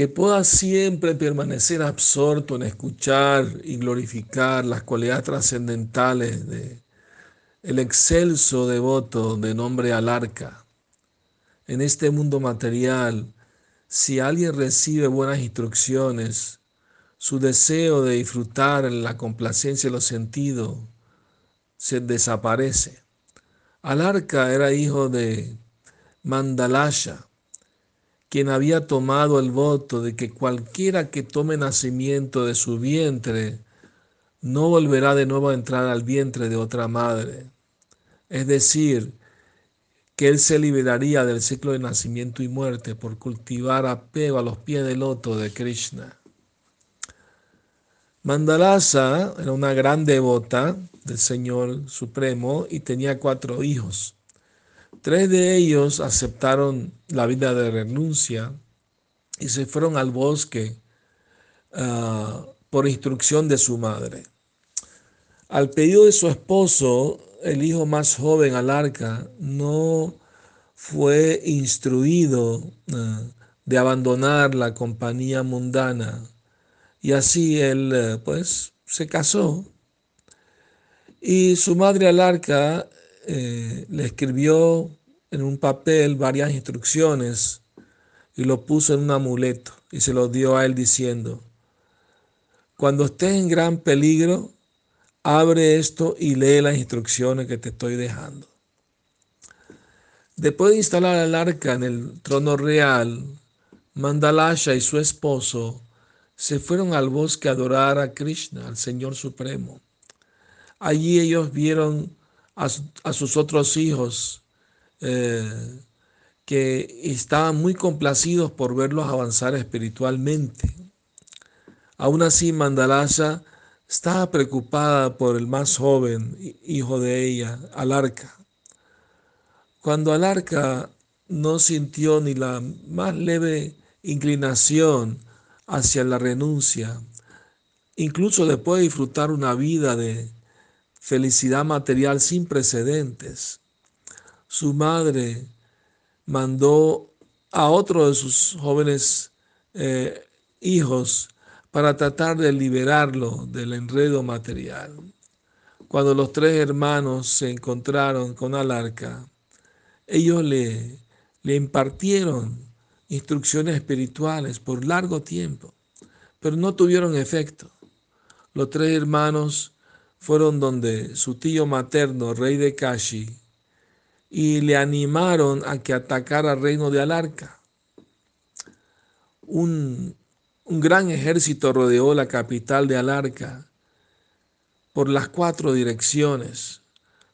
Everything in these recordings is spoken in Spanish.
que pueda siempre permanecer absorto en escuchar y glorificar las cualidades trascendentales de el excelso devoto de nombre Alarca. En este mundo material, si alguien recibe buenas instrucciones, su deseo de disfrutar en la complacencia de los sentidos se desaparece. Alarca era hijo de Mandalaya, quien había tomado el voto de que cualquiera que tome nacimiento de su vientre no volverá de nuevo a entrar al vientre de otra madre. Es decir, que él se liberaría del ciclo de nacimiento y muerte por cultivar apego a los pies del loto de Krishna. Mandalasa era una gran devota del Señor Supremo y tenía cuatro hijos. Tres de ellos aceptaron la vida de renuncia y se fueron al bosque ah, por instrucción de su madre. Al pedido de su esposo, el hijo más joven, Alarca, no fue instruido ah, de abandonar la compañía mundana y así él eh, pues se casó y su madre Alarca eh, le escribió en un papel varias instrucciones y lo puso en un amuleto y se lo dio a él diciendo, cuando estés en gran peligro, abre esto y lee las instrucciones que te estoy dejando. Después de instalar el arca en el trono real, Mandalasha y su esposo se fueron al bosque a adorar a Krishna, al Señor Supremo. Allí ellos vieron a, sus otros hijos eh, que estaban muy complacidos por verlos avanzar espiritualmente. Aún así, Mandalasa estaba preocupada por el más joven hijo de ella, Alarca. Cuando Alarca no sintió ni la más leve inclinación hacia la renuncia, incluso después de disfrutar una vida de felicidad material sin precedentes. Su madre mandó a otro de sus jóvenes eh, hijos para tratar de liberarlo del enredo material. Cuando los tres hermanos se encontraron con Alarca, ellos le, le impartieron instrucciones espirituales por largo tiempo, pero no tuvieron efecto. Los tres hermanos fueron donde su tío materno, rey de Kashi, y le animaron a que atacara al reino de Alarca. Un, un gran ejército rodeó la capital de Alarca por las cuatro direcciones.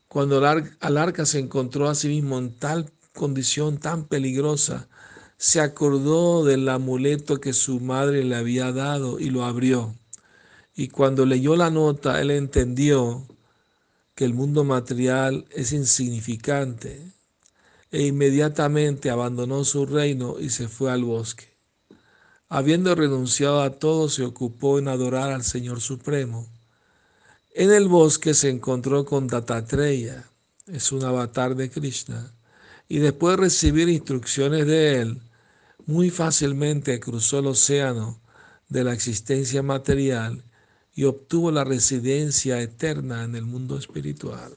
Cuando Alarca se encontró a sí mismo en tal condición tan peligrosa, se acordó del amuleto que su madre le había dado y lo abrió. Y cuando leyó la nota, él entendió que el mundo material es insignificante e inmediatamente abandonó su reino y se fue al bosque. Habiendo renunciado a todo, se ocupó en adorar al Señor Supremo. En el bosque se encontró con Datatreya, es un avatar de Krishna, y después de recibir instrucciones de él, muy fácilmente cruzó el océano de la existencia material y obtuvo la residencia eterna en el mundo espiritual.